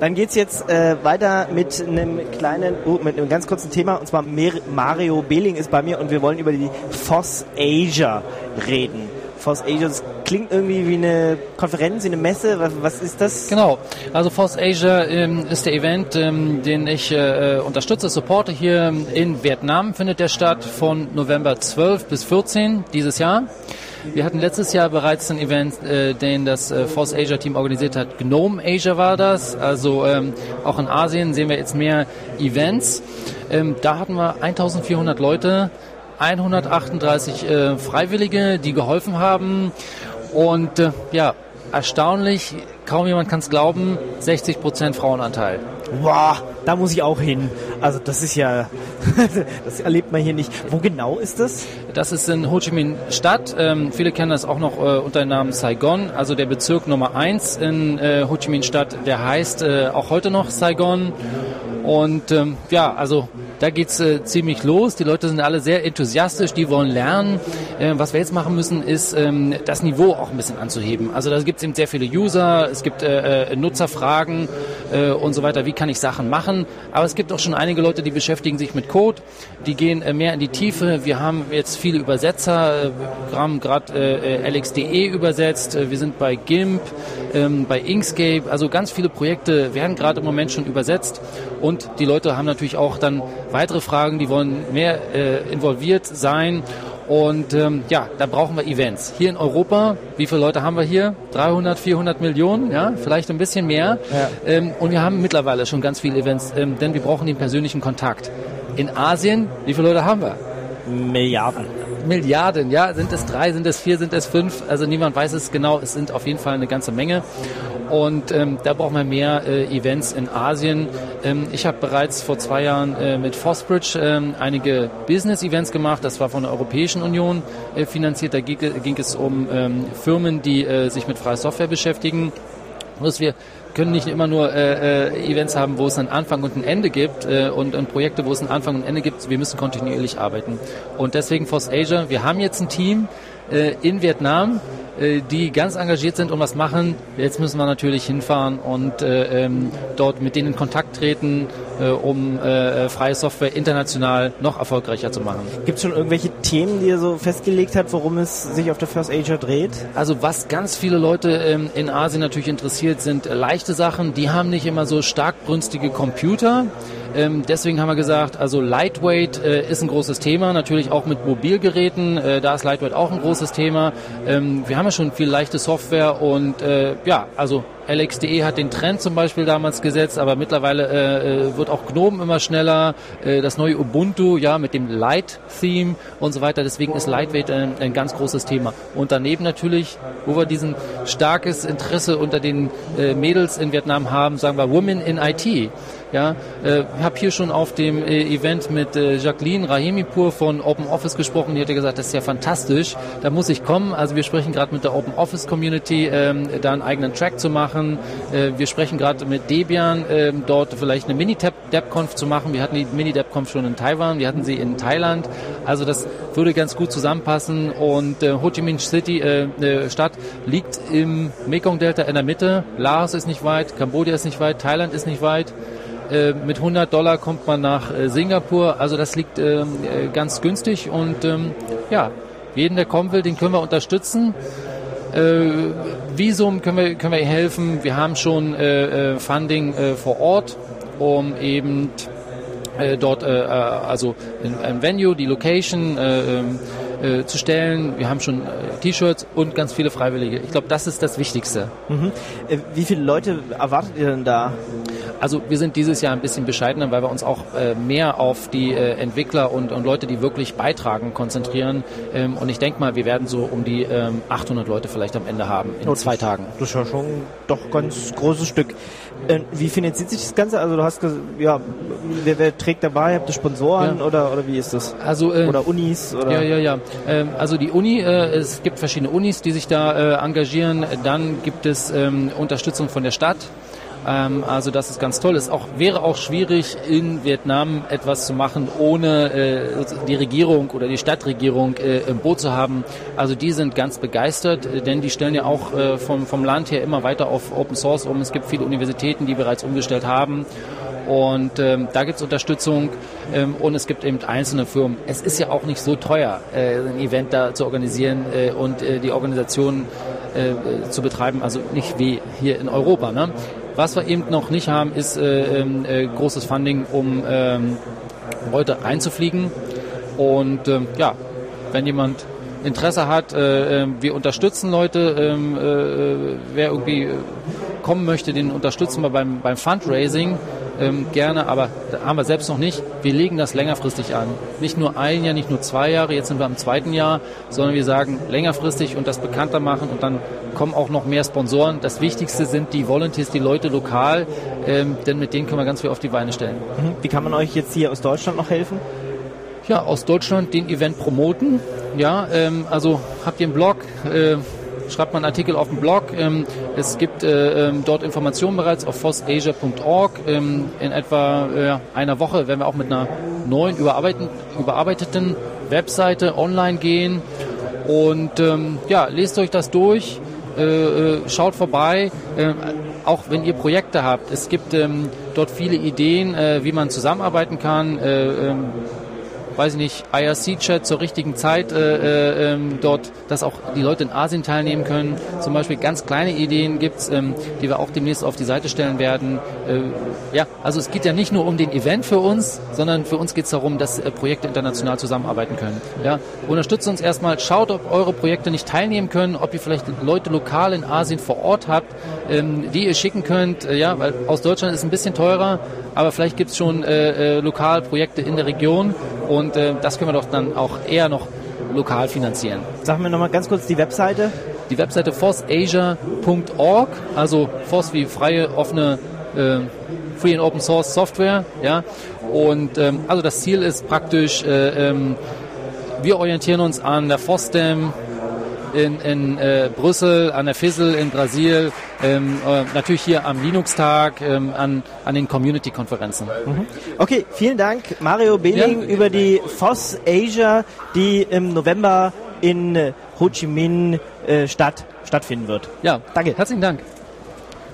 dann geht's jetzt äh, weiter mit einem kleinen, oh, mit einem ganz kurzen Thema und zwar Mario Behling ist bei mir und wir wollen über die FOSS Asia reden. FOSS Asia, das klingt irgendwie wie eine Konferenz, wie eine Messe. Was, was ist das? Genau, also FOSS Asia ähm, ist der Event, ähm, den ich äh, unterstütze, supporte hier in Vietnam, findet der statt von November 12 bis 14 dieses Jahr. Wir hatten letztes Jahr bereits ein Event, äh, den das äh, Force Asia Team organisiert hat. Gnome Asia war das. Also ähm, auch in Asien sehen wir jetzt mehr Events. Ähm, da hatten wir 1400 Leute, 138 äh, Freiwillige, die geholfen haben. Und äh, ja, erstaunlich, kaum jemand kann es glauben, 60 Prozent Frauenanteil. Wow, da muss ich auch hin. Also das ist ja, das erlebt man hier nicht. Wo genau ist das? Das ist in Ho Chi Minh Stadt. Ähm, viele kennen das auch noch äh, unter dem Namen Saigon, also der Bezirk Nummer 1 in äh, Ho Chi Minh Stadt, der heißt äh, auch heute noch Saigon. Und ähm, ja, also da geht's äh, ziemlich los. Die Leute sind alle sehr enthusiastisch, die wollen lernen. Äh, was wir jetzt machen müssen, ist ähm, das Niveau auch ein bisschen anzuheben. Also da gibt es eben sehr viele User, es gibt äh, äh, Nutzerfragen äh, und so weiter. Wie kann ich Sachen machen? Aber es gibt auch schon einige Leute, die beschäftigen sich mit Code, die gehen äh, mehr in die Tiefe. Wir haben jetzt viele Übersetzer, äh, wir haben gerade äh, LXDE übersetzt, äh, wir sind bei GIMP, ähm, bei Inkscape, also ganz viele Projekte werden gerade im Moment schon übersetzt und die Leute haben natürlich auch dann weitere Fragen, die wollen mehr äh, involviert sein. Und ähm, ja, da brauchen wir Events. Hier in Europa, wie viele Leute haben wir hier? 300, 400 Millionen, ja, vielleicht ein bisschen mehr. Ja. Ähm, und wir haben mittlerweile schon ganz viele Events, ähm, denn wir brauchen den persönlichen Kontakt. In Asien, wie viele Leute haben wir? Milliarden. Milliarden, ja. Sind es drei, sind es vier, sind es fünf? Also niemand weiß es genau. Es sind auf jeden Fall eine ganze Menge. Und ähm, da brauchen wir mehr äh, Events in Asien. Ähm, ich habe bereits vor zwei Jahren äh, mit Fosbridge ähm, einige Business-Events gemacht. Das war von der Europäischen Union äh, finanziert. Da ging, ging es um ähm, Firmen, die äh, sich mit freier Software beschäftigen. Dass wir können nicht immer nur äh, äh, Events haben, wo es einen Anfang und ein Ende gibt äh, und, und Projekte, wo es einen Anfang und ein Ende gibt. Wir müssen kontinuierlich arbeiten. Und deswegen Force Asia, wir haben jetzt ein Team äh, in Vietnam, die ganz engagiert sind und was machen. Jetzt müssen wir natürlich hinfahren und äh, ähm, dort mit denen in Kontakt treten, äh, um äh, freie Software international noch erfolgreicher zu machen. Gibt es schon irgendwelche Themen, die ihr so festgelegt habt, worum es sich auf der First Asia dreht? Also was ganz viele Leute ähm, in Asien natürlich interessiert, sind leichte Sachen. Die haben nicht immer so stark brünstige Computer. Ähm, deswegen haben wir gesagt, also Lightweight äh, ist ein großes Thema, natürlich auch mit Mobilgeräten, äh, da ist Lightweight auch ein großes Thema. Ähm, wir haben ja schon viel leichte Software und äh, ja, also LXDE hat den Trend zum Beispiel damals gesetzt, aber mittlerweile äh, äh, wird auch GNOME immer schneller. Äh, das neue Ubuntu, ja, mit dem Light-Theme und so weiter. Deswegen ist Lightweight ein, ein, ganz großes Thema. Und daneben natürlich, wo wir diesen starkes Interesse unter den äh, Mädels in Vietnam haben, sagen wir Women in IT. Ja, äh, habe hier schon auf dem äh, Event mit äh, Jacqueline Rahimipur von Open Office gesprochen. Die hat gesagt, das ist ja fantastisch. Da muss ich kommen. Also wir sprechen gerade mit der Open Office Community, ähm, da einen eigenen Track zu machen. Äh, wir sprechen gerade mit Debian, äh, dort vielleicht eine Mini-DevConf zu machen. Wir hatten die Mini-DevConf schon in Taiwan, wir hatten sie in Thailand. Also das würde ganz gut zusammenpassen. Und äh, Ho Chi Minh City, äh, äh, Stadt, liegt im Mekong-Delta in der Mitte. Laos ist nicht weit, Kambodscha ist nicht weit, Thailand ist nicht weit. Äh, mit 100 Dollar kommt man nach äh, Singapur. Also das liegt ähm, äh, ganz günstig und ähm, ja, jeden, der kommen will, den können wir unterstützen. Äh, Visum können wir, können wir helfen. Wir haben schon äh, Funding vor Ort, um eben dort, also ein Venue, die Location, ähm, äh, zu stellen. Wir haben schon T-Shirts und ganz viele Freiwillige. Ich glaube, das ist das Wichtigste. Mhm. Wie viele Leute erwartet ihr denn da? Also wir sind dieses Jahr ein bisschen bescheidener, weil wir uns auch äh, mehr auf die äh, Entwickler und, und, Leute, die wirklich beitragen, konzentrieren. Ähm, und ich denke mal, wir werden so um die ähm, 800 Leute vielleicht am Ende haben in und zwei Tagen. Das ist ja schon doch ganz großes Stück. Äh, wie finanziert sich das Ganze? Also du hast ja, wer, wer trägt dabei? Habt ihr Sponsoren ja. oder, oder wie ist das? Also, äh, oder Unis? Oder? Ja, ja, ja. Ähm, also die Uni, äh, es gibt verschiedene Unis, die sich da äh, engagieren. Dann gibt es ähm, Unterstützung von der Stadt Ähm, also das ist ganz toll. Es auch, wäre auch schwierig, in Vietnam etwas zu machen, ohne äh, die Regierung oder die Stadtregierung äh, im Boot zu haben. Also die sind ganz begeistert, äh, denn die stellen ja auch äh, vom, vom Land her immer weiter auf Open Source um. Es gibt viele Universitäten, die bereits umgestellt haben. Und ähm, da gibt es Unterstützung ähm, und es gibt eben einzelne Firmen. Es ist ja auch nicht so teuer, äh, ein Event da zu organisieren äh, und äh, die Organisation äh, zu betreiben, also nicht wie hier in Europa. Ne? Was wir eben noch nicht haben, ist äh, ähm, äh, großes Funding, um ähm, Leute reinzufliegen. Und ähm, ja, wenn jemand Interesse hat, äh, äh, wir unterstützen Leute, ähm, äh, wer irgendwie kommen möchte, den unterstützen wir beim, beim Fundraising ähm, gerne, aber da haben wir selbst noch nicht. Wir legen das längerfristig an. Nicht nur ein Jahr, nicht nur zwei Jahre, jetzt sind wir im zweiten Jahr, sondern wir sagen längerfristig und das bekannter machen und dann kommen auch noch mehr Sponsoren. Das Wichtigste sind die Volunteers, die Leute lokal, ähm, denn mit denen können wir ganz viel auf die Beine stellen. Mhm. Wie kann man euch jetzt hier aus Deutschland noch helfen? Ja, aus Deutschland den Event promoten. Ja, ähm, also habt ihr einen Blog? Äh, schreibt man einen Artikel auf dem Blog. Ähm, es gibt äh, ähm, dort Informationen bereits auf fossasia.org. Ähm, in etwa äh, einer Woche werden wir auch mit einer neuen überarbeiteten Webseite online gehen. Und ja, lest euch das durch, äh, schaut vorbei, auch wenn ihr Projekte habt. Es gibt dort viele Ideen, wie man zusammenarbeiten kann. Weiß ich nicht, IRC-Chat zur richtigen Zeit äh, äh, ähm, dort, dass auch die Leute in Asien teilnehmen können. Zum Beispiel ganz kleine Ideen gibt's, ähm, die wir auch demnächst auf die Seite stellen werden. Äh, ja, also es geht ja nicht nur um den Event für uns, sondern für uns geht es darum, dass äh, Projekte international zusammenarbeiten können. Ja, unterstützt uns erstmal, schaut, ob eure Projekte nicht teilnehmen können, ob ihr vielleicht Leute lokal in Asien vor Ort habt, ähm, die ihr schicken könnt. Äh, ja, weil aus Deutschland ist es ein bisschen teurer, aber vielleicht gibt es schon äh, äh, lokal Projekte in der Region und äh, das können wir doch dann auch eher noch lokal finanzieren. Sagen wir nochmal ganz kurz die Webseite. Die Webseite forceasia.org, also Force wie freie, offene, äh, Free and Open Source Software. Ja? Und ähm, also das Ziel ist praktisch, äh, ähm, wir orientieren uns an der FOSDEM, in, in äh, Brüssel, an der FISL in Brasil, ähm, äh, natürlich hier am Linux-Tag, ähm, an, an den Community-Konferenzen. Mhm. Okay, vielen Dank, Mario Behling, ja. über die FOSS Asia, die im November in Ho Chi Minh äh, Stadt stattfinden wird. Ja, danke. Herzlichen Dank.